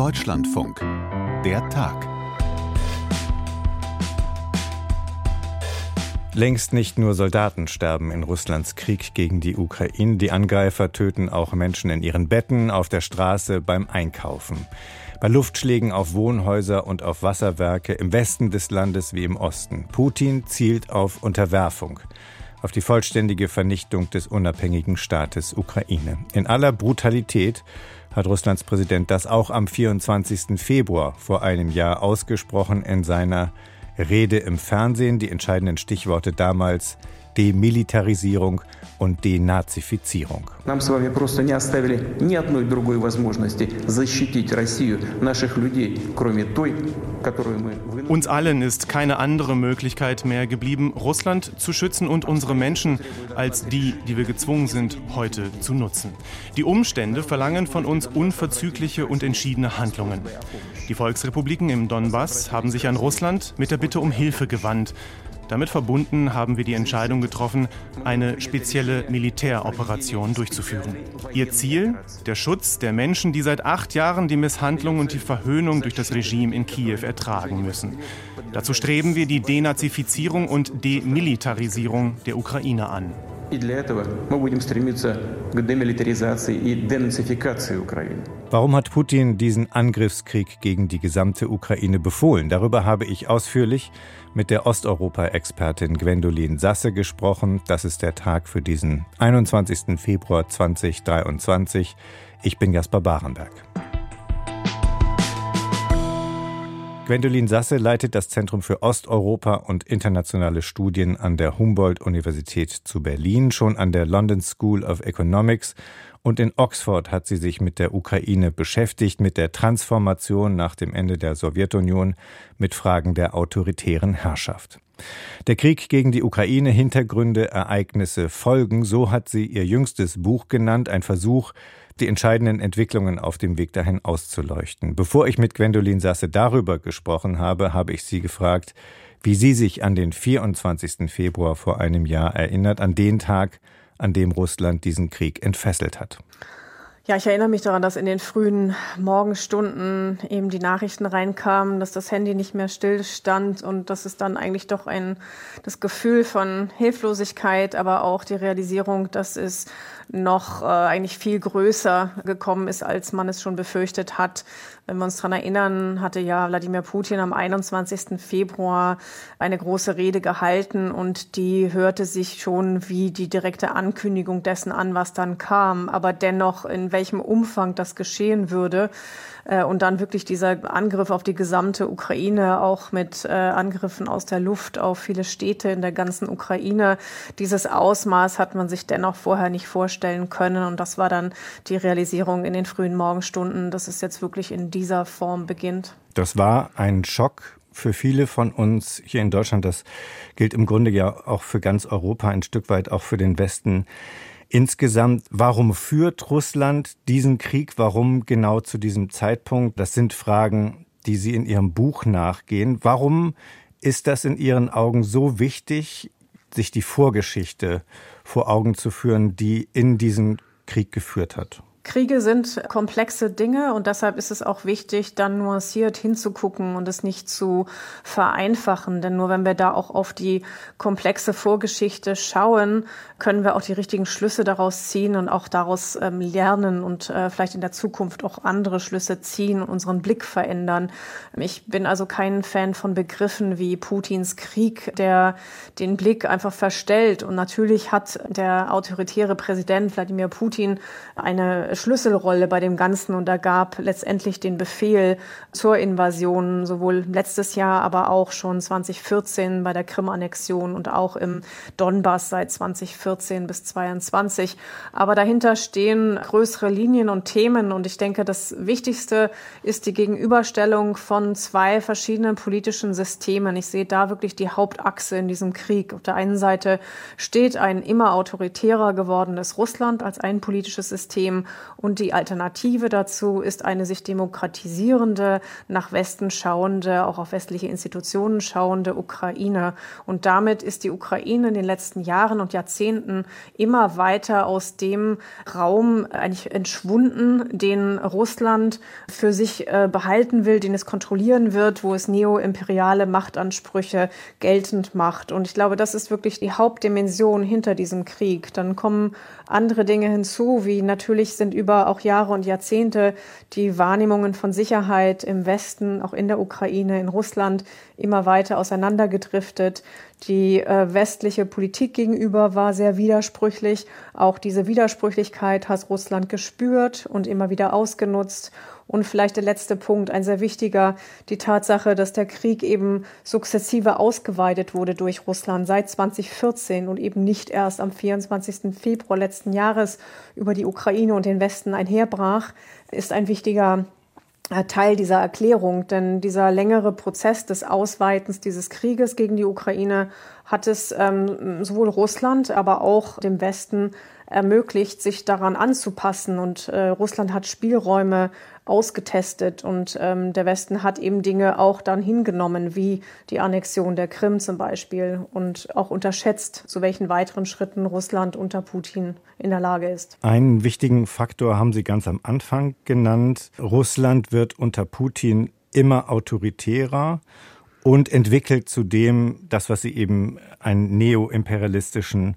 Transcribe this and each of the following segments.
Deutschlandfunk. Der Tag. Längst nicht nur Soldaten sterben in Russlands Krieg gegen die Ukraine. Die Angreifer töten auch Menschen in ihren Betten, auf der Straße, beim Einkaufen. Bei Luftschlägen auf Wohnhäuser und auf Wasserwerke im Westen des Landes wie im Osten. Putin zielt auf Unterwerfung auf die vollständige Vernichtung des unabhängigen Staates Ukraine. In aller Brutalität hat Russlands Präsident das auch am 24. Februar vor einem Jahr ausgesprochen in seiner Rede im Fernsehen. Die entscheidenden Stichworte damals Demilitarisierung und Denazifizierung. Uns allen ist keine andere Möglichkeit mehr geblieben, Russland zu schützen und unsere Menschen als die, die wir gezwungen sind, heute zu nutzen. Die Umstände verlangen von uns unverzügliche und entschiedene Handlungen. Die Volksrepubliken im Donbass haben sich an Russland mit der Bitte um Hilfe gewandt. Damit verbunden haben wir die Entscheidung getroffen, eine spezielle Militäroperation durchzuführen. Ihr Ziel? Der Schutz der Menschen, die seit acht Jahren die Misshandlung und die Verhöhnung durch das Regime in Kiew ertragen müssen. Dazu streben wir die Denazifizierung und Demilitarisierung der Ukraine an. Warum hat Putin diesen Angriffskrieg gegen die gesamte Ukraine befohlen? Darüber habe ich ausführlich mit der Osteuropa-Expertin Gwendolin Sasse gesprochen. Das ist der Tag für diesen 21. Februar 2023. Ich bin Jasper Barenberg. Gwendolin Sasse leitet das Zentrum für Osteuropa und internationale Studien an der Humboldt-Universität zu Berlin, schon an der London School of Economics und in Oxford hat sie sich mit der Ukraine beschäftigt, mit der Transformation nach dem Ende der Sowjetunion, mit Fragen der autoritären Herrschaft. Der Krieg gegen die Ukraine, Hintergründe, Ereignisse, Folgen, so hat sie ihr jüngstes Buch genannt, ein Versuch, die entscheidenden Entwicklungen auf dem Weg dahin auszuleuchten. Bevor ich mit Gwendolin Sasse darüber gesprochen habe, habe ich sie gefragt, wie sie sich an den 24. Februar vor einem Jahr erinnert, an den Tag, an dem Russland diesen Krieg entfesselt hat. Ja, ich erinnere mich daran, dass in den frühen Morgenstunden eben die Nachrichten reinkamen, dass das Handy nicht mehr stillstand und dass es dann eigentlich doch ein, das Gefühl von Hilflosigkeit, aber auch die Realisierung, dass es noch äh, eigentlich viel größer gekommen ist, als man es schon befürchtet hat. Wenn wir uns daran erinnern, hatte ja Wladimir Putin am 21. Februar eine große Rede gehalten und die hörte sich schon wie die direkte Ankündigung dessen an, was dann kam. Aber dennoch, in welchem Umfang das geschehen würde, äh, und dann wirklich dieser Angriff auf die gesamte Ukraine, auch mit äh, Angriffen aus der Luft auf viele Städte in der ganzen Ukraine. Dieses Ausmaß hat man sich dennoch vorher nicht vorstellen können. Und das war dann die Realisierung in den frühen Morgenstunden, dass es jetzt wirklich in dieser Form beginnt. Das war ein Schock für viele von uns hier in Deutschland. Das gilt im Grunde ja auch für ganz Europa, ein Stück weit auch für den Westen. Insgesamt, warum führt Russland diesen Krieg? Warum genau zu diesem Zeitpunkt? Das sind Fragen, die Sie in Ihrem Buch nachgehen. Warum ist das in Ihren Augen so wichtig, sich die Vorgeschichte vor Augen zu führen, die in diesen Krieg geführt hat? Kriege sind komplexe Dinge und deshalb ist es auch wichtig, dann nuanciert hinzugucken und es nicht zu vereinfachen. Denn nur wenn wir da auch auf die komplexe Vorgeschichte schauen, können wir auch die richtigen Schlüsse daraus ziehen und auch daraus ähm, lernen und äh, vielleicht in der Zukunft auch andere Schlüsse ziehen und unseren Blick verändern. Ich bin also kein Fan von Begriffen wie Putins Krieg, der den Blick einfach verstellt. Und natürlich hat der autoritäre Präsident Wladimir Putin eine Schlüsselrolle bei dem Ganzen und er gab letztendlich den Befehl zur Invasion, sowohl letztes Jahr, aber auch schon 2014 bei der Krim-Annexion und auch im Donbass seit 2014 bis 2022. Aber dahinter stehen größere Linien und Themen und ich denke, das Wichtigste ist die Gegenüberstellung von zwei verschiedenen politischen Systemen. Ich sehe da wirklich die Hauptachse in diesem Krieg. Auf der einen Seite steht ein immer autoritärer gewordenes Russland als ein politisches System Und die Alternative dazu ist eine sich demokratisierende, nach Westen schauende, auch auf westliche Institutionen schauende Ukraine. Und damit ist die Ukraine in den letzten Jahren und Jahrzehnten immer weiter aus dem Raum eigentlich entschwunden, den Russland für sich äh, behalten will, den es kontrollieren wird, wo es neoimperiale Machtansprüche geltend macht. Und ich glaube, das ist wirklich die Hauptdimension hinter diesem Krieg. Dann kommen andere Dinge hinzu, wie natürlich sind über auch Jahre und Jahrzehnte die Wahrnehmungen von Sicherheit im Westen, auch in der Ukraine, in Russland immer weiter auseinandergedriftet. Die äh, westliche Politik gegenüber war sehr widersprüchlich. Auch diese Widersprüchlichkeit hat Russland gespürt und immer wieder ausgenutzt. Und vielleicht der letzte Punkt, ein sehr wichtiger, die Tatsache, dass der Krieg eben sukzessive ausgeweitet wurde durch Russland seit 2014 und eben nicht erst am 24. Februar letzten Jahres über die Ukraine und den Westen einherbrach, ist ein wichtiger äh, Teil dieser Erklärung, denn dieser längere Prozess des Ausweitens dieses Krieges gegen die Ukraine hat es ähm, sowohl Russland, aber auch dem Westen ermöglicht, sich daran anzupassen. Und äh, Russland hat Spielräume ausgetestet und ähm, der Westen hat eben Dinge auch dann hingenommen, wie die Annexion der Krim zum Beispiel und auch unterschätzt, zu welchen weiteren Schritten Russland unter Putin in der Lage ist. Einen wichtigen Faktor haben Sie ganz am Anfang genannt. Russland wird unter Putin immer autoritärer und entwickelt zudem das, was Sie eben einen neoimperialistischen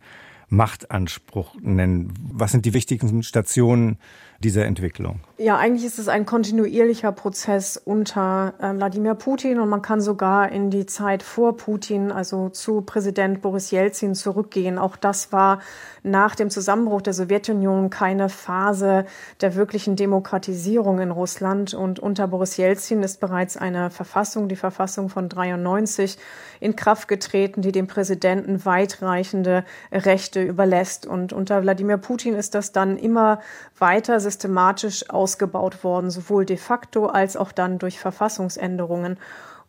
Machtanspruch nennen. Was sind die wichtigsten Stationen dieser Entwicklung? Ja, eigentlich ist es ein kontinuierlicher Prozess unter äh, Wladimir Putin und man kann sogar in die Zeit vor Putin, also zu Präsident Boris Jelzin zurückgehen. Auch das war nach dem Zusammenbruch der Sowjetunion keine Phase der wirklichen Demokratisierung in Russland und unter Boris Jelzin ist bereits eine Verfassung, die Verfassung von 93, in Kraft getreten, die dem Präsidenten weitreichende Rechte überlässt. Und unter Wladimir Putin ist das dann immer weiter systematisch ausgebaut worden, sowohl de facto als auch dann durch Verfassungsänderungen.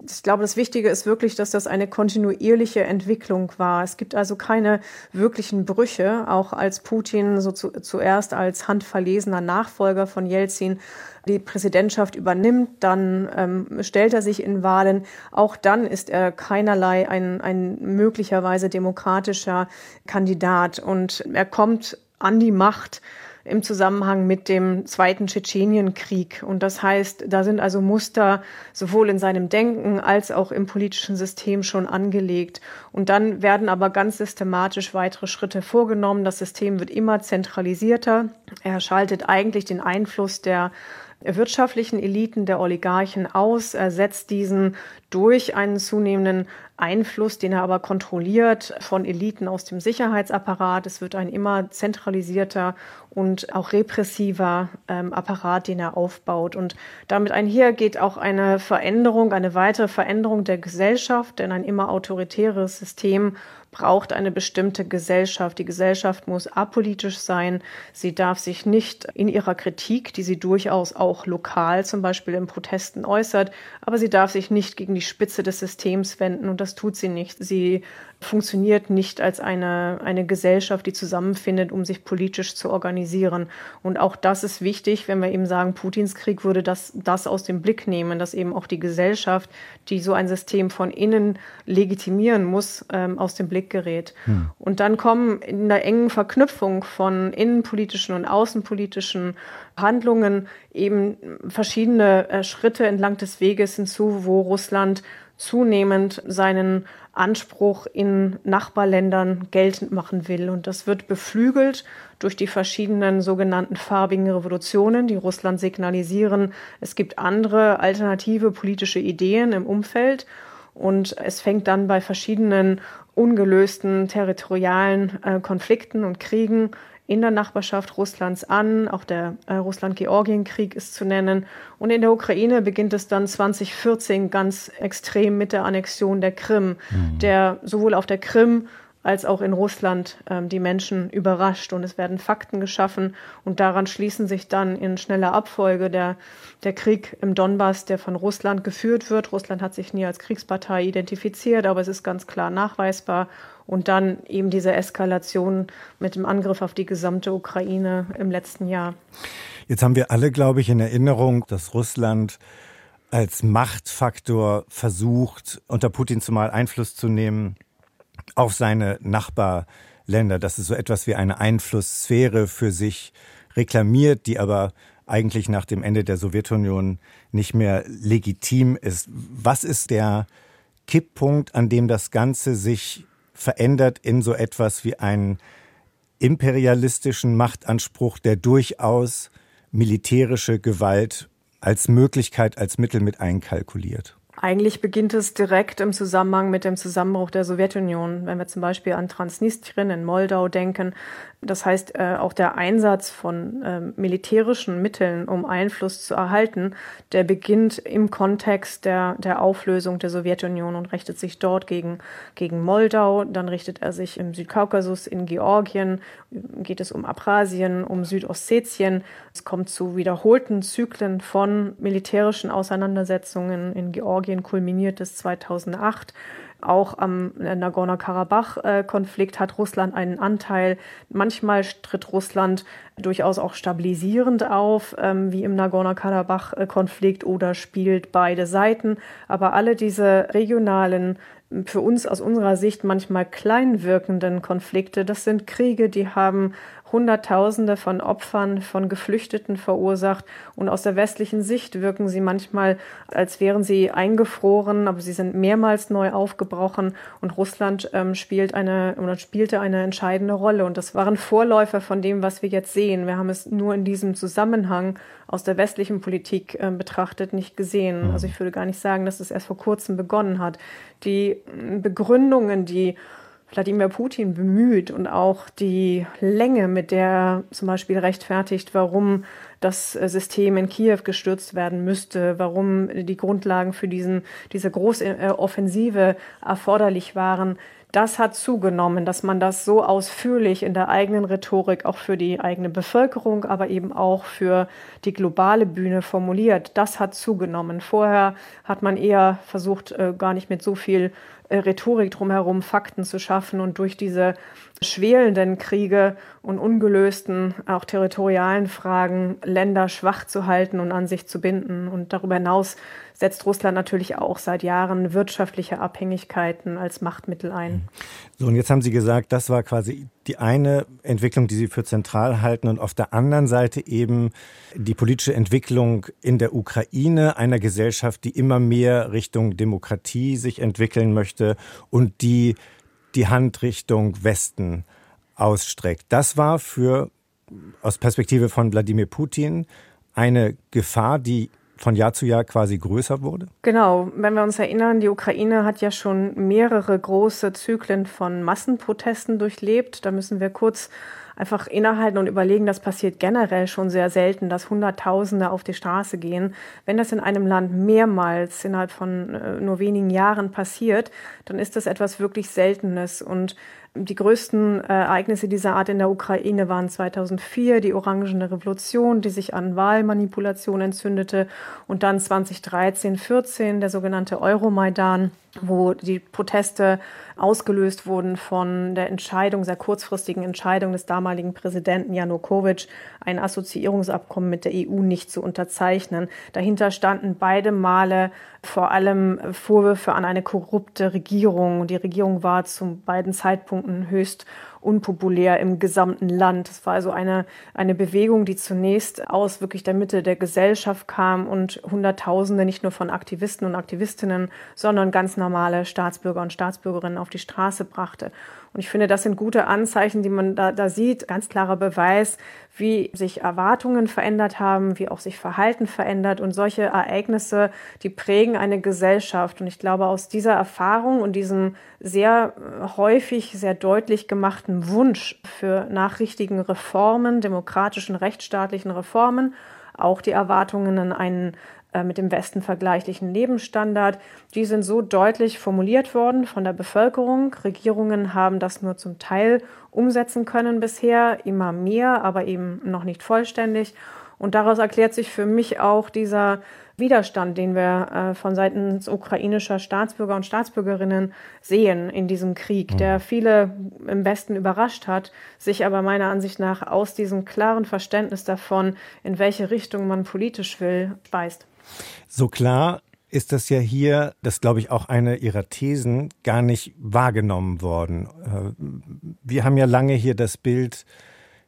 Ich glaube, das Wichtige ist wirklich, dass das eine kontinuierliche Entwicklung war. Es gibt also keine wirklichen Brüche, auch als Putin so zu, zuerst als handverlesener Nachfolger von Jelzin die Präsidentschaft übernimmt, dann ähm, stellt er sich in Wahlen. Auch dann ist er keinerlei ein, ein möglicherweise demokratischer Kandidat und er kommt an die Macht im Zusammenhang mit dem Zweiten Tschetschenienkrieg. Und das heißt, da sind also Muster sowohl in seinem Denken als auch im politischen System schon angelegt. Und dann werden aber ganz systematisch weitere Schritte vorgenommen. Das System wird immer zentralisierter. Er schaltet eigentlich den Einfluss der wirtschaftlichen Eliten der Oligarchen aus, ersetzt diesen durch einen zunehmenden Einfluss, den er aber kontrolliert von Eliten aus dem Sicherheitsapparat. Es wird ein immer zentralisierter und auch repressiver ähm, Apparat, den er aufbaut. Und damit einher geht auch eine Veränderung, eine weitere Veränderung der Gesellschaft, denn ein immer autoritäres System braucht eine bestimmte Gesellschaft. Die Gesellschaft muss apolitisch sein. Sie darf sich nicht in ihrer Kritik, die sie durchaus auch lokal zum Beispiel in Protesten äußert, aber sie darf sich nicht gegen die Spitze des Systems wenden und das tut sie nicht. Sie funktioniert nicht als eine, eine Gesellschaft, die zusammenfindet, um sich politisch zu organisieren. Und auch das ist wichtig, wenn wir eben sagen, Putins Krieg würde das, das aus dem Blick nehmen, dass eben auch die Gesellschaft, die so ein System von innen legitimieren muss, ähm, aus dem Blick gerät. Hm. Und dann kommen in der engen Verknüpfung von innenpolitischen und außenpolitischen Handlungen eben verschiedene äh, Schritte entlang des Weges hinzu, wo Russland zunehmend seinen Anspruch in Nachbarländern geltend machen will. Und das wird beflügelt durch die verschiedenen sogenannten farbigen Revolutionen, die Russland signalisieren, es gibt andere alternative politische Ideen im Umfeld. Und es fängt dann bei verschiedenen ungelösten territorialen äh, Konflikten und Kriegen in der Nachbarschaft Russlands an. Auch der äh, Russland-Georgien-Krieg ist zu nennen. Und in der Ukraine beginnt es dann 2014 ganz extrem mit der Annexion der Krim, mhm. der sowohl auf der Krim als auch in Russland ähm, die Menschen überrascht und es werden Fakten geschaffen und daran schließen sich dann in schneller Abfolge der, der Krieg im Donbass, der von Russland geführt wird. Russland hat sich nie als Kriegspartei identifiziert, aber es ist ganz klar nachweisbar und dann eben diese Eskalation mit dem Angriff auf die gesamte Ukraine im letzten Jahr. Jetzt haben wir alle, glaube ich, in Erinnerung, dass Russland als Machtfaktor versucht, unter Putin zumal Einfluss zu nehmen auf seine Nachbarländer, dass es so etwas wie eine Einflusssphäre für sich reklamiert, die aber eigentlich nach dem Ende der Sowjetunion nicht mehr legitim ist. Was ist der Kipppunkt, an dem das Ganze sich verändert in so etwas wie einen imperialistischen Machtanspruch, der durchaus militärische Gewalt als Möglichkeit, als Mittel mit einkalkuliert? Eigentlich beginnt es direkt im Zusammenhang mit dem Zusammenbruch der Sowjetunion. Wenn wir zum Beispiel an Transnistrien in Moldau denken, das heißt, äh, auch der Einsatz von äh, militärischen Mitteln, um Einfluss zu erhalten, der beginnt im Kontext der, der Auflösung der Sowjetunion und richtet sich dort gegen, gegen Moldau. Dann richtet er sich im Südkaukasus, in Georgien, geht es um Abchasien, um Südossetien. Es kommt zu wiederholten Zyklen von militärischen Auseinandersetzungen. In Georgien kulminiert es 2008. Auch am Nagorno-Karabach-Konflikt hat Russland einen Anteil. Manchmal tritt Russland durchaus auch stabilisierend auf, ähm, wie im Nagorno-Karabach-Konflikt oder spielt beide Seiten. Aber alle diese regionalen für uns aus unserer Sicht manchmal klein wirkenden Konflikte, das sind Kriege, die haben Hunderttausende von Opfern, von Geflüchteten verursacht. Und aus der westlichen Sicht wirken sie manchmal, als wären sie eingefroren, aber sie sind mehrmals neu aufgebrochen. Und Russland ähm, spielt eine oder spielte eine entscheidende Rolle. Und das waren Vorläufer von dem, was wir jetzt sehen. Wir haben es nur in diesem Zusammenhang aus der westlichen Politik äh, betrachtet nicht gesehen. Mhm. Also ich würde gar nicht sagen, dass es erst vor kurzem begonnen hat. Die Begründungen, die Wladimir Putin bemüht und auch die Länge, mit der zum Beispiel rechtfertigt, warum das äh, System in Kiew gestürzt werden müsste, warum die Grundlagen für diesen, diese große Offensive erforderlich waren, das hat zugenommen, dass man das so ausführlich in der eigenen Rhetorik auch für die eigene Bevölkerung, aber eben auch für die globale Bühne formuliert. Das hat zugenommen. Vorher hat man eher versucht, äh, gar nicht mit so viel Rhetorik drumherum Fakten zu schaffen und durch diese schwelenden Kriege und ungelösten, auch territorialen Fragen Länder schwach zu halten und an sich zu binden. Und darüber hinaus setzt Russland natürlich auch seit Jahren wirtschaftliche Abhängigkeiten als Machtmittel ein. So, und jetzt haben Sie gesagt, das war quasi die eine Entwicklung, die Sie für zentral halten und auf der anderen Seite eben die politische Entwicklung in der Ukraine, einer Gesellschaft, die immer mehr Richtung Demokratie sich entwickeln möchte und die die Hand Richtung Westen ausstreckt. Das war für aus Perspektive von Wladimir Putin eine Gefahr, die von Jahr zu Jahr quasi größer wurde? Genau, wenn wir uns erinnern, die Ukraine hat ja schon mehrere große Zyklen von Massenprotesten durchlebt. Da müssen wir kurz einfach innehalten und überlegen, das passiert generell schon sehr selten, dass Hunderttausende auf die Straße gehen. Wenn das in einem Land mehrmals innerhalb von äh, nur wenigen Jahren passiert, dann ist das etwas wirklich Seltenes und die größten äh, Ereignisse dieser Art in der Ukraine waren 2004 die Orangene Revolution, die sich an Wahlmanipulation entzündete, und dann 2013, 14 der sogenannte Euromaidan, wo die Proteste ausgelöst wurden von der Entscheidung, sehr kurzfristigen Entscheidung des damaligen Präsidenten Janukowitsch, ein Assoziierungsabkommen mit der EU nicht zu unterzeichnen. Dahinter standen beide Male vor allem Vorwürfe an eine korrupte Regierung. Die Regierung war zu beiden Zeitpunkten höchst unpopulär im gesamten Land. Es war also eine, eine Bewegung, die zunächst aus wirklich der Mitte der Gesellschaft kam und Hunderttausende nicht nur von Aktivisten und Aktivistinnen, sondern ganz normale Staatsbürger und Staatsbürgerinnen auf die Straße brachte. Und ich finde, das sind gute Anzeichen, die man da, da sieht, ganz klarer Beweis, wie sich Erwartungen verändert haben, wie auch sich Verhalten verändert. Und solche Ereignisse, die prägen eine Gesellschaft. Und ich glaube, aus dieser Erfahrung und diesem sehr häufig, sehr deutlich gemachten Wunsch für nachrichtigen Reformen, demokratischen, rechtsstaatlichen Reformen, auch die Erwartungen an einen äh, mit dem Westen vergleichlichen Lebensstandard. Die sind so deutlich formuliert worden von der Bevölkerung. Regierungen haben das nur zum Teil umsetzen können bisher, immer mehr, aber eben noch nicht vollständig. Und daraus erklärt sich für mich auch dieser Widerstand, den wir äh, von Seiten ukrainischer Staatsbürger und Staatsbürgerinnen sehen in diesem Krieg, mhm. der viele im Westen überrascht hat, sich aber meiner Ansicht nach aus diesem klaren Verständnis davon, in welche Richtung man politisch will, speist. So klar ist das ja hier, das glaube ich auch eine Ihrer Thesen, gar nicht wahrgenommen worden. Äh, wir haben ja lange hier das Bild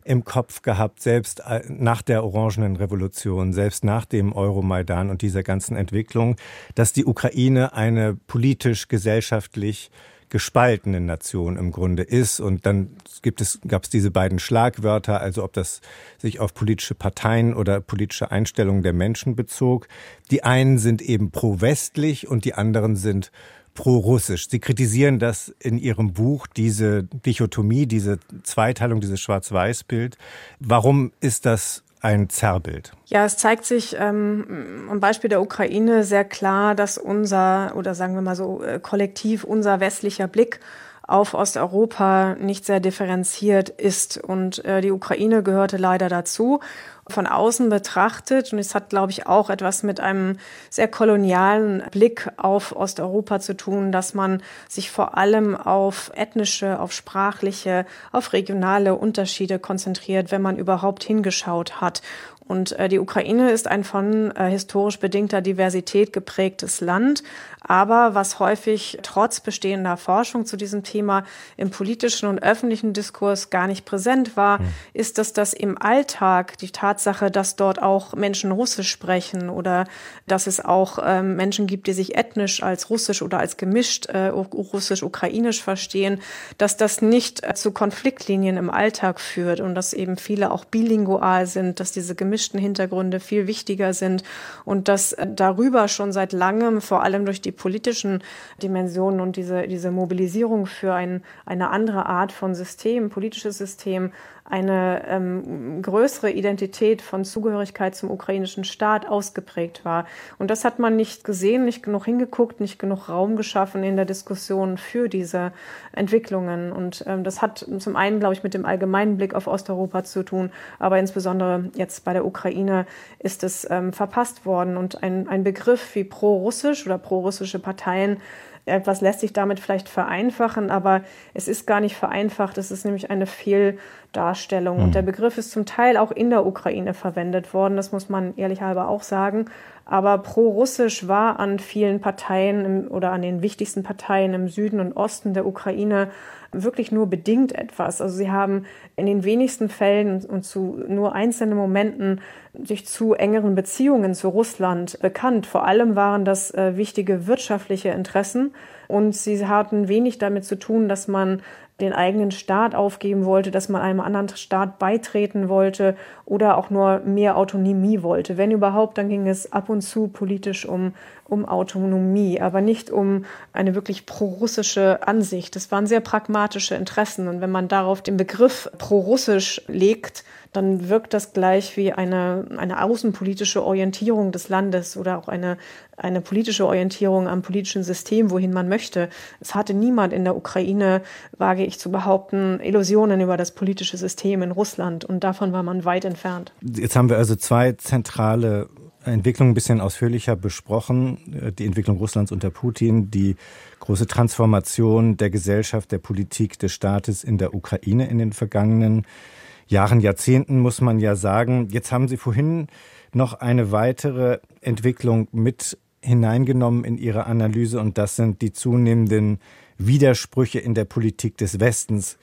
im Kopf gehabt, selbst äh, nach der Orangenen Revolution, selbst nach dem Euromaidan und dieser ganzen Entwicklung, dass die Ukraine eine politisch, gesellschaftlich gespaltene Nation im Grunde ist. Und dann gibt es, gab es diese beiden Schlagwörter, also ob das sich auf politische Parteien oder politische Einstellungen der Menschen bezog. Die einen sind eben pro-westlich und die anderen sind pro-russisch. Sie kritisieren das in Ihrem Buch, diese Dichotomie, diese Zweiteilung, dieses Schwarz-Weiß-Bild. Warum ist das ein Zerrbild? Ja, es zeigt sich ähm, am Beispiel der Ukraine sehr klar, dass unser, oder sagen wir mal so äh, kollektiv, unser westlicher Blick auf Osteuropa nicht sehr differenziert ist. Und äh, die Ukraine gehörte leider dazu von außen betrachtet. Und es hat, glaube ich, auch etwas mit einem sehr kolonialen Blick auf Osteuropa zu tun, dass man sich vor allem auf ethnische, auf sprachliche, auf regionale Unterschiede konzentriert, wenn man überhaupt hingeschaut hat. Und äh, die Ukraine ist ein von äh, historisch bedingter Diversität geprägtes Land. Aber was häufig trotz bestehender Forschung zu diesem Thema im politischen und öffentlichen Diskurs gar nicht präsent war, mhm. ist, dass das im Alltag die Tatsache, dass dort auch Menschen Russisch sprechen oder dass es auch ähm, Menschen gibt, die sich ethnisch als Russisch oder als gemischt äh, Russisch-Ukrainisch verstehen, dass das nicht äh, zu Konfliktlinien im Alltag führt und dass eben viele auch bilingual sind, dass diese gemischten Hintergründe viel wichtiger sind und dass äh, darüber schon seit langem, vor allem durch die politischen Dimensionen und diese, diese Mobilisierung für ein, eine andere Art von System, politisches System, eine ähm, größere Identität von Zugehörigkeit zum ukrainischen Staat ausgeprägt war. Und das hat man nicht gesehen, nicht genug hingeguckt, nicht genug Raum geschaffen in der Diskussion für diese Entwicklungen. Und ähm, das hat zum einen, glaube ich, mit dem allgemeinen Blick auf Osteuropa zu tun, aber insbesondere jetzt bei der Ukraine ist es ähm, verpasst worden. Und ein, ein Begriff wie pro-russisch oder pro-russische Parteien etwas lässt sich damit vielleicht vereinfachen, aber es ist gar nicht vereinfacht. Es ist nämlich eine Fehldarstellung. Mhm. Und der Begriff ist zum Teil auch in der Ukraine verwendet worden. Das muss man ehrlichhalber auch sagen. Aber pro-russisch war an vielen Parteien oder an den wichtigsten Parteien im Süden und Osten der Ukraine wirklich nur bedingt etwas. Also sie haben in den wenigsten Fällen und zu nur einzelnen Momenten sich zu engeren Beziehungen zu Russland bekannt. Vor allem waren das äh, wichtige wirtschaftliche Interessen und sie hatten wenig damit zu tun, dass man den eigenen Staat aufgeben wollte, dass man einem anderen Staat beitreten wollte oder auch nur mehr Autonomie wollte. Wenn überhaupt, dann ging es ab und zu politisch um, um Autonomie, aber nicht um eine wirklich pro-russische Ansicht. Das waren sehr pragmatische Interessen. Und wenn man darauf den Begriff pro-russisch legt, dann wirkt das gleich wie eine, eine außenpolitische Orientierung des Landes oder auch eine, eine politische Orientierung am politischen System, wohin man möchte. Es hatte niemand in der Ukraine, wage ich zu behaupten, Illusionen über das politische System in Russland und davon war man weit entfernt. Jetzt haben wir also zwei zentrale Entwicklungen ein bisschen ausführlicher besprochen. Die Entwicklung Russlands unter Putin, die große Transformation der Gesellschaft, der Politik, des Staates in der Ukraine in den vergangenen Jahren, Jahrzehnten, muss man ja sagen. Jetzt haben Sie vorhin noch eine weitere Entwicklung mit hineingenommen in Ihre Analyse und das sind die zunehmenden Widersprüche in der Politik des Westens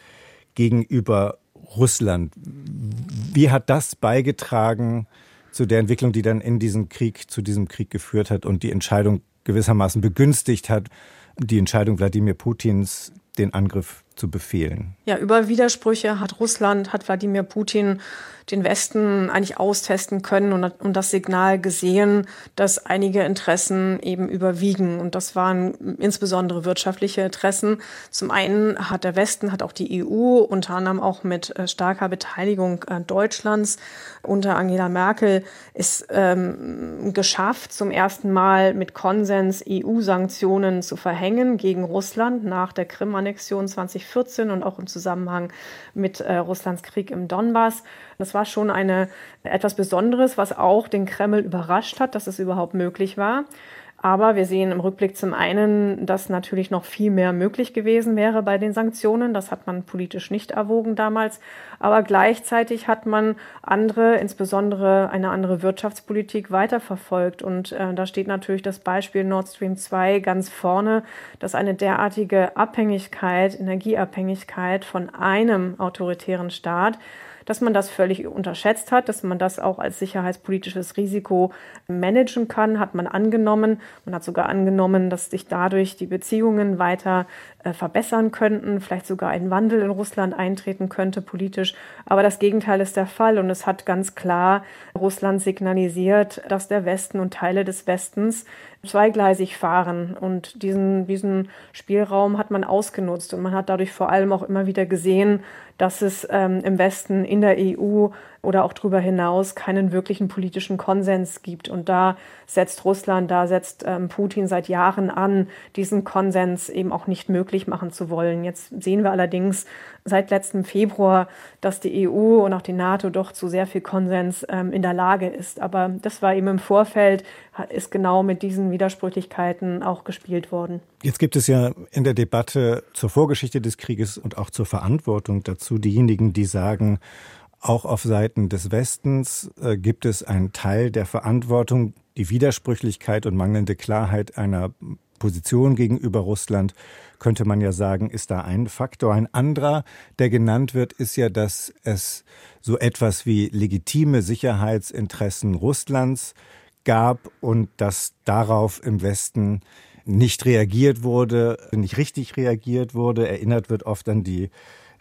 gegenüber Russland. Wie hat das beigetragen zu der Entwicklung, die dann in diesem Krieg, zu diesem Krieg geführt hat und die Entscheidung gewissermaßen begünstigt hat, die Entscheidung Wladimir Putins, den Angriff zu befehlen? Ja, über Widersprüche hat Russland, hat Wladimir Putin den Westen eigentlich austesten können und, und das Signal gesehen, dass einige Interessen eben überwiegen. Und das waren insbesondere wirtschaftliche Interessen. Zum einen hat der Westen, hat auch die EU, unter anderem auch mit äh, starker Beteiligung äh, Deutschlands unter Angela Merkel, ist ähm, geschafft, zum ersten Mal mit Konsens EU-Sanktionen zu verhängen gegen Russland nach der Krim-Annexion 2014. 2014 und auch im Zusammenhang mit äh, Russlands Krieg im Donbass. Das war schon eine, etwas Besonderes, was auch den Kreml überrascht hat, dass es überhaupt möglich war. Aber wir sehen im Rückblick zum einen, dass natürlich noch viel mehr möglich gewesen wäre bei den Sanktionen. Das hat man politisch nicht erwogen damals. Aber gleichzeitig hat man andere, insbesondere eine andere Wirtschaftspolitik weiterverfolgt. Und äh, da steht natürlich das Beispiel Nord Stream 2 ganz vorne, dass eine derartige Abhängigkeit, Energieabhängigkeit von einem autoritären Staat dass man das völlig unterschätzt hat, dass man das auch als sicherheitspolitisches Risiko managen kann, hat man angenommen. Man hat sogar angenommen, dass sich dadurch die Beziehungen weiter verbessern könnten, vielleicht sogar ein Wandel in Russland eintreten könnte politisch. Aber das Gegenteil ist der Fall und es hat ganz klar Russland signalisiert, dass der Westen und Teile des Westens zweigleisig fahren. Und diesen, diesen Spielraum hat man ausgenutzt und man hat dadurch vor allem auch immer wieder gesehen, dass es ähm, im Westen, in der EU oder auch darüber hinaus keinen wirklichen politischen Konsens gibt. Und da setzt Russland, da setzt ähm, Putin seit Jahren an, diesen Konsens eben auch nicht möglich machen zu wollen. Jetzt sehen wir allerdings seit letztem Februar, dass die EU und auch die NATO doch zu sehr viel Konsens ähm, in der Lage ist. Aber das war eben im Vorfeld, ist genau mit diesen Widersprüchlichkeiten auch gespielt worden. Jetzt gibt es ja in der Debatte zur Vorgeschichte des Krieges und auch zur Verantwortung dazu diejenigen, die sagen, auch auf Seiten des Westens äh, gibt es einen Teil der Verantwortung, die Widersprüchlichkeit und mangelnde Klarheit einer Position gegenüber Russland, könnte man ja sagen, ist da ein Faktor. Ein anderer, der genannt wird, ist ja, dass es so etwas wie legitime Sicherheitsinteressen Russlands gab und dass darauf im Westen nicht reagiert wurde, nicht richtig reagiert wurde. Erinnert wird oft an die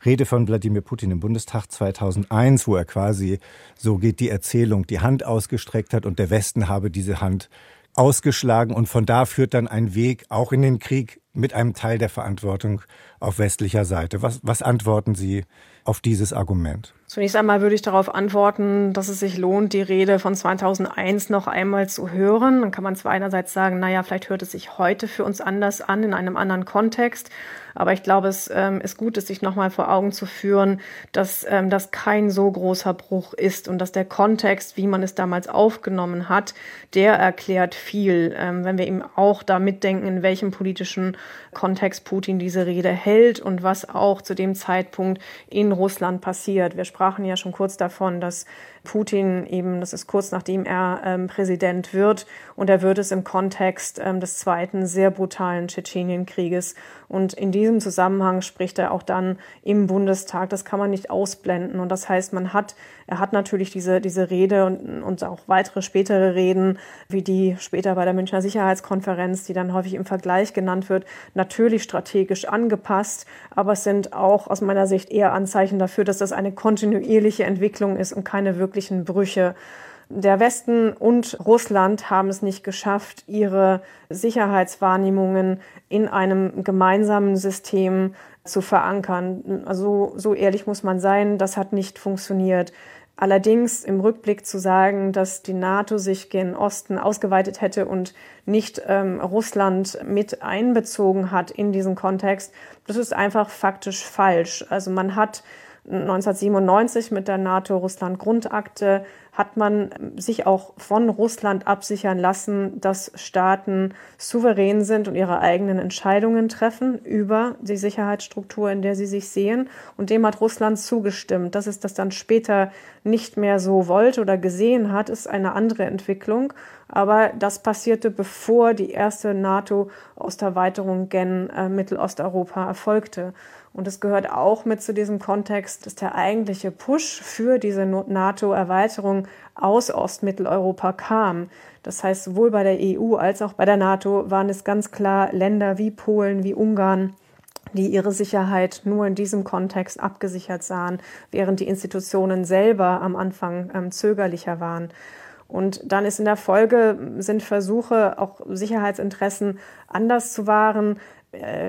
Rede von Wladimir Putin im Bundestag 2001, wo er quasi, so geht die Erzählung, die Hand ausgestreckt hat und der Westen habe diese Hand ausgeschlagen und von da führt dann ein Weg auch in den Krieg mit einem Teil der Verantwortung auf westlicher Seite. Was, was antworten Sie auf dieses Argument? Zunächst einmal würde ich darauf antworten, dass es sich lohnt, die Rede von 2001 noch einmal zu hören. Dann kann man zwar einerseits sagen, naja, vielleicht hört es sich heute für uns anders an, in einem anderen Kontext. Aber ich glaube, es ähm, ist gut, es sich nochmal vor Augen zu führen, dass ähm, das kein so großer Bruch ist und dass der Kontext, wie man es damals aufgenommen hat, der erklärt viel. Ähm, wenn wir eben auch da mitdenken, in welchem politischen Kontext Putin diese Rede hält und was auch zu dem Zeitpunkt in Russland passiert. Wir sprachen ja schon kurz davon, dass Putin eben, das ist kurz nachdem er ähm, Präsident wird, und er wird es im Kontext ähm, des zweiten sehr brutalen Tschetschenienkrieges. Und in diesem Zusammenhang spricht er auch dann im Bundestag. Das kann man nicht ausblenden. Und das heißt, man hat, er hat natürlich diese, diese Rede und, und auch weitere spätere Reden, wie die später bei der Münchner Sicherheitskonferenz, die dann häufig im Vergleich genannt wird, natürlich strategisch angepasst. Aber es sind auch aus meiner Sicht eher Anzeichen dafür, dass das eine kontinuierliche Entwicklung ist und keine wirklich möglichen Brüche. Der Westen und Russland haben es nicht geschafft, ihre Sicherheitswahrnehmungen in einem gemeinsamen System zu verankern. Also so ehrlich muss man sein, das hat nicht funktioniert. Allerdings im Rückblick zu sagen, dass die NATO sich gen Osten ausgeweitet hätte und nicht ähm, Russland mit einbezogen hat in diesen Kontext, das ist einfach faktisch falsch. Also man hat 1997 mit der NATO-Russland-Grundakte hat man sich auch von Russland absichern lassen, dass Staaten souverän sind und ihre eigenen Entscheidungen treffen über die Sicherheitsstruktur, in der sie sich sehen. Und dem hat Russland zugestimmt. Dass es das dann später nicht mehr so wollte oder gesehen hat, ist eine andere Entwicklung. Aber das passierte, bevor die erste NATO-Osterweiterung gen äh, Mittelosteuropa erfolgte. Und es gehört auch mit zu diesem Kontext, dass der eigentliche Push für diese NATO-Erweiterung aus Ostmitteleuropa kam. Das heißt, sowohl bei der EU als auch bei der NATO waren es ganz klar Länder wie Polen, wie Ungarn, die ihre Sicherheit nur in diesem Kontext abgesichert sahen, während die Institutionen selber am Anfang ähm, zögerlicher waren. Und dann ist in der Folge, sind Versuche, auch Sicherheitsinteressen anders zu wahren,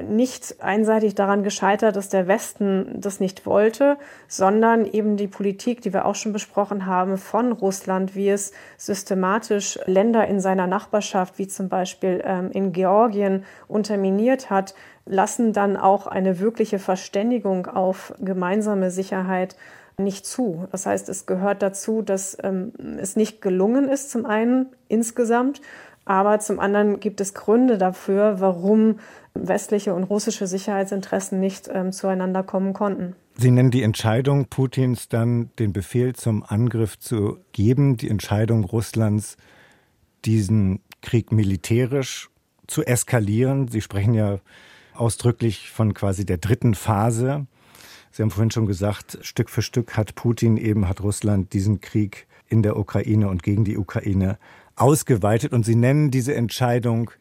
nicht einseitig daran gescheitert, dass der Westen das nicht wollte, sondern eben die Politik, die wir auch schon besprochen haben, von Russland, wie es systematisch Länder in seiner Nachbarschaft, wie zum Beispiel ähm, in Georgien, unterminiert hat, lassen dann auch eine wirkliche Verständigung auf gemeinsame Sicherheit nicht zu. Das heißt, es gehört dazu, dass ähm, es nicht gelungen ist, zum einen insgesamt, aber zum anderen gibt es Gründe dafür, warum westliche und russische Sicherheitsinteressen nicht ähm, zueinander kommen konnten. Sie nennen die Entscheidung Putins dann den Befehl zum Angriff zu geben, die Entscheidung Russlands, diesen Krieg militärisch zu eskalieren. Sie sprechen ja ausdrücklich von quasi der dritten Phase. Sie haben vorhin schon gesagt, Stück für Stück hat Putin eben, hat Russland diesen Krieg in der Ukraine und gegen die Ukraine ausgeweitet und Sie nennen diese Entscheidung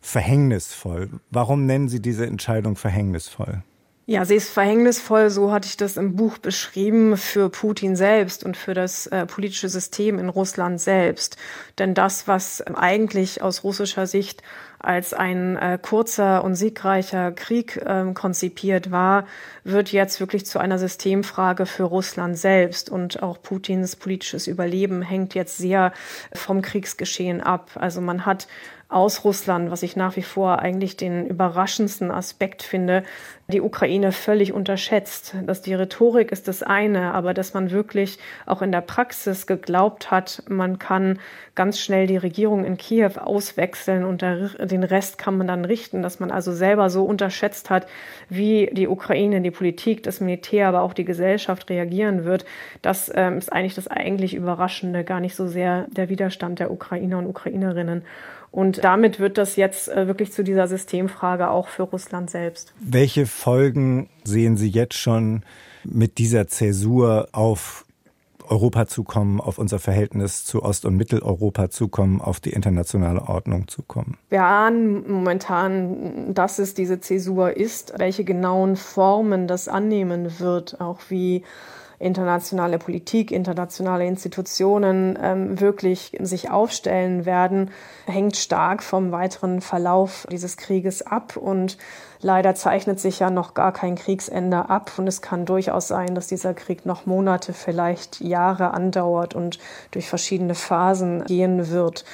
verhängnisvoll. Warum nennen Sie diese Entscheidung verhängnisvoll? Ja, sie ist verhängnisvoll, so hatte ich das im Buch beschrieben, für Putin selbst und für das äh, politische System in Russland selbst. Denn das, was eigentlich aus russischer Sicht als ein äh, kurzer und siegreicher Krieg äh, konzipiert war, wird jetzt wirklich zu einer Systemfrage für Russland selbst. Und auch Putins politisches Überleben hängt jetzt sehr vom Kriegsgeschehen ab. Also man hat aus Russland, was ich nach wie vor eigentlich den überraschendsten Aspekt finde, die Ukraine völlig unterschätzt. Dass die Rhetorik ist das eine, aber dass man wirklich auch in der Praxis geglaubt hat, man kann ganz schnell die Regierung in Kiew auswechseln und den Rest kann man dann richten, dass man also selber so unterschätzt hat, wie die Ukraine, die Politik, das Militär, aber auch die Gesellschaft reagieren wird. Das ähm, ist eigentlich das eigentlich Überraschende, gar nicht so sehr der Widerstand der Ukrainer und Ukrainerinnen. Und damit wird das jetzt äh, wirklich zu dieser Systemfrage auch für Russland selbst. Welche Folgen sehen Sie jetzt schon mit dieser Zäsur auf Europa zukommen, auf unser Verhältnis zu Ost- und Mitteleuropa zukommen, auf die internationale Ordnung zukommen? Wir ahnen momentan, dass es diese Zäsur ist, welche genauen Formen das annehmen wird, auch wie internationale Politik, internationale Institutionen ähm, wirklich sich aufstellen werden, hängt stark vom weiteren Verlauf dieses Krieges ab. Und leider zeichnet sich ja noch gar kein Kriegsende ab. Und es kann durchaus sein, dass dieser Krieg noch Monate, vielleicht Jahre andauert und durch verschiedene Phasen gehen wird.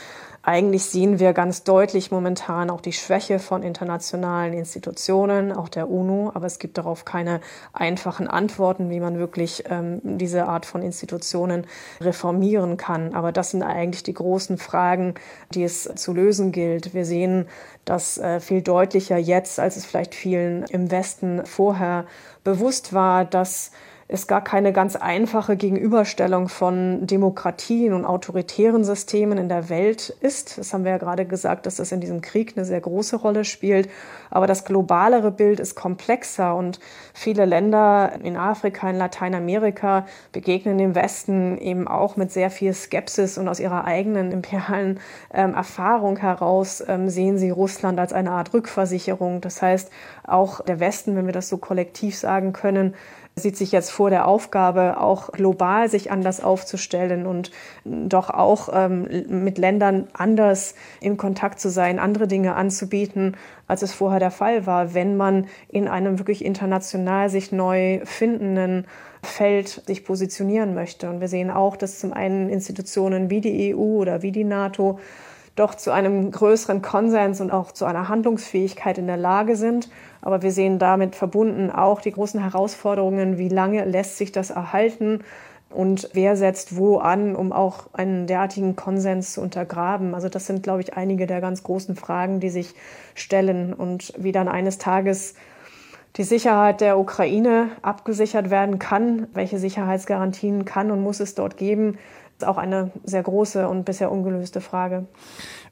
Eigentlich sehen wir ganz deutlich momentan auch die Schwäche von internationalen Institutionen, auch der UNO, aber es gibt darauf keine einfachen Antworten, wie man wirklich ähm, diese Art von Institutionen reformieren kann. Aber das sind eigentlich die großen Fragen, die es zu lösen gilt. Wir sehen das äh, viel deutlicher jetzt, als es vielleicht vielen im Westen vorher bewusst war, dass es gar keine ganz einfache Gegenüberstellung von Demokratien und autoritären Systemen in der Welt ist. Das haben wir ja gerade gesagt, dass das in diesem Krieg eine sehr große Rolle spielt. Aber das globalere Bild ist komplexer und viele Länder in Afrika, in Lateinamerika begegnen dem Westen eben auch mit sehr viel Skepsis und aus ihrer eigenen imperialen ähm, Erfahrung heraus ähm, sehen sie Russland als eine Art Rückversicherung. Das heißt, auch der Westen, wenn wir das so kollektiv sagen können, sieht sich jetzt vor der Aufgabe, auch global sich anders aufzustellen und doch auch ähm, mit Ländern anders in Kontakt zu sein, andere Dinge anzubieten, als es vorher der Fall war, wenn man in einem wirklich international sich neu findenden Feld sich positionieren möchte. Und wir sehen auch, dass zum einen Institutionen wie die EU oder wie die NATO doch zu einem größeren Konsens und auch zu einer Handlungsfähigkeit in der Lage sind. Aber wir sehen damit verbunden auch die großen Herausforderungen, wie lange lässt sich das erhalten und wer setzt wo an, um auch einen derartigen Konsens zu untergraben. Also das sind, glaube ich, einige der ganz großen Fragen, die sich stellen und wie dann eines Tages die Sicherheit der Ukraine abgesichert werden kann, welche Sicherheitsgarantien kann und muss es dort geben, ist auch eine sehr große und bisher ungelöste Frage.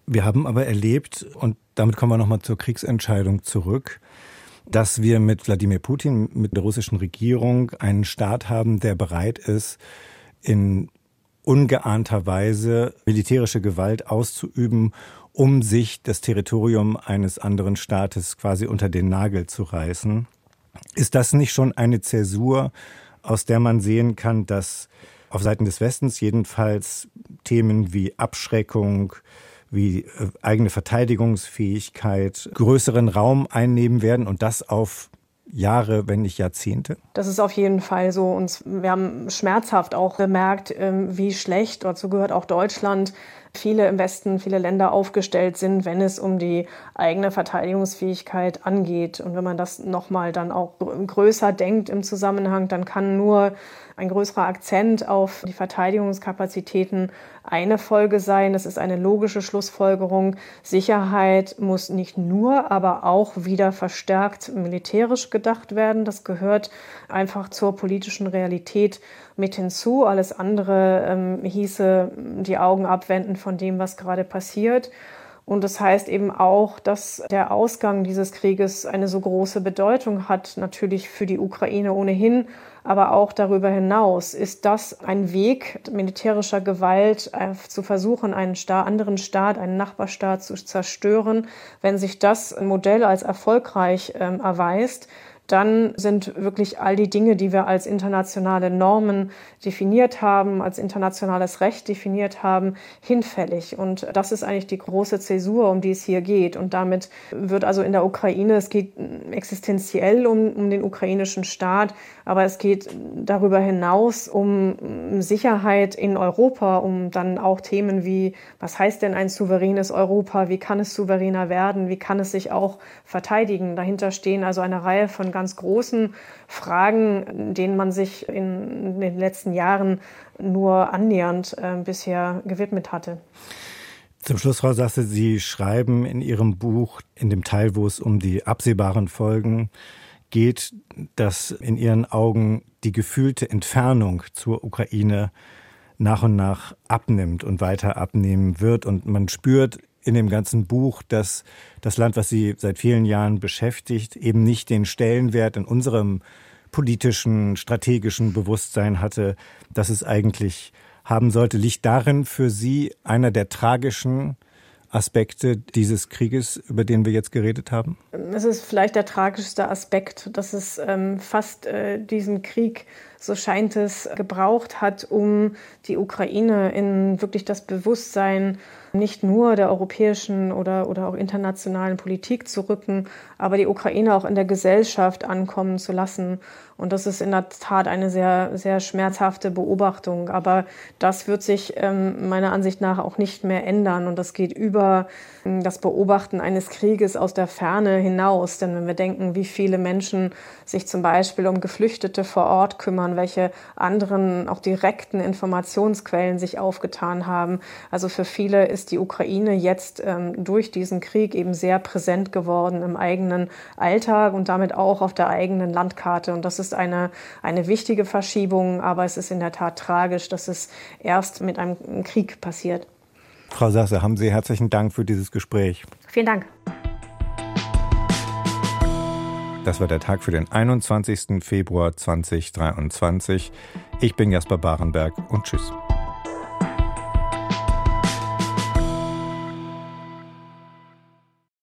Wir haben aber erlebt, und damit kommen wir nochmal zur Kriegsentscheidung zurück, dass wir mit Wladimir Putin, mit der russischen Regierung einen Staat haben, der bereit ist, in ungeahnter Weise militärische Gewalt auszuüben, um sich das Territorium eines anderen Staates quasi unter den Nagel zu reißen. Ist das nicht schon eine Zäsur, aus der man sehen kann, dass auf Seiten des Westens jedenfalls Themen wie Abschreckung, wie äh, eigene Verteidigungsfähigkeit größeren Raum einnehmen werden und das auf Jahre, wenn nicht Jahrzehnte? Das ist auf jeden Fall so. Und wir haben schmerzhaft auch bemerkt, ähm, wie schlecht, dazu gehört auch Deutschland, viele im Westen, viele Länder aufgestellt sind, wenn es um die eigene Verteidigungsfähigkeit angeht. Und wenn man das nochmal dann auch größer denkt im Zusammenhang, dann kann nur ein größerer Akzent auf die Verteidigungskapazitäten eine Folge sein. Das ist eine logische Schlussfolgerung. Sicherheit muss nicht nur, aber auch wieder verstärkt militärisch gedacht werden. Das gehört einfach zur politischen Realität mit hinzu. Alles andere ähm, hieße die Augen abwenden von dem, was gerade passiert. Und das heißt eben auch, dass der Ausgang dieses Krieges eine so große Bedeutung hat, natürlich für die Ukraine ohnehin, aber auch darüber hinaus. Ist das ein Weg militärischer Gewalt, äh, zu versuchen, einen Staat, anderen Staat, einen Nachbarstaat zu zerstören? Wenn sich das Modell als erfolgreich ähm, erweist, dann sind wirklich all die Dinge, die wir als internationale Normen definiert haben, als internationales Recht definiert haben, hinfällig. Und das ist eigentlich die große Zäsur, um die es hier geht. Und damit wird also in der Ukraine, es geht existenziell um, um den ukrainischen Staat, aber es geht darüber hinaus um Sicherheit in Europa, um dann auch Themen wie, was heißt denn ein souveränes Europa? Wie kann es souveräner werden? Wie kann es sich auch verteidigen? Dahinter stehen also eine Reihe von ganz großen Fragen, denen man sich in den letzten Jahren nur annähernd äh, bisher gewidmet hatte. Zum Schluss, Frau Sasse, Sie schreiben in Ihrem Buch, in dem Teil, wo es um die absehbaren Folgen geht, dass in Ihren Augen die gefühlte Entfernung zur Ukraine nach und nach abnimmt und weiter abnehmen wird. Und man spürt in dem ganzen Buch, dass das Land, was Sie seit vielen Jahren beschäftigt, eben nicht den Stellenwert in unserem politischen, strategischen Bewusstsein hatte, dass es eigentlich haben sollte. Liegt darin für Sie einer der tragischen Aspekte dieses Krieges, über den wir jetzt geredet haben? Es ist vielleicht der tragischste Aspekt, dass es ähm, fast äh, diesen Krieg so scheint es, gebraucht hat, um die Ukraine in wirklich das Bewusstsein nicht nur der europäischen oder, oder auch internationalen Politik zu rücken, aber die Ukraine auch in der Gesellschaft ankommen zu lassen. Und das ist in der Tat eine sehr, sehr schmerzhafte Beobachtung. Aber das wird sich ähm, meiner Ansicht nach auch nicht mehr ändern. Und das geht über ähm, das Beobachten eines Krieges aus der Ferne hinaus. Denn wenn wir denken, wie viele Menschen sich zum Beispiel um Geflüchtete vor Ort kümmern, welche anderen, auch direkten Informationsquellen sich aufgetan haben. Also für viele ist die Ukraine jetzt ähm, durch diesen Krieg eben sehr präsent geworden im eigenen Alltag und damit auch auf der eigenen Landkarte. Und das ist eine, eine wichtige Verschiebung, aber es ist in der Tat tragisch, dass es erst mit einem Krieg passiert. Frau Sasse, haben Sie herzlichen Dank für dieses Gespräch. Vielen Dank. Das war der Tag für den 21. Februar 2023. Ich bin Jasper Barenberg und tschüss.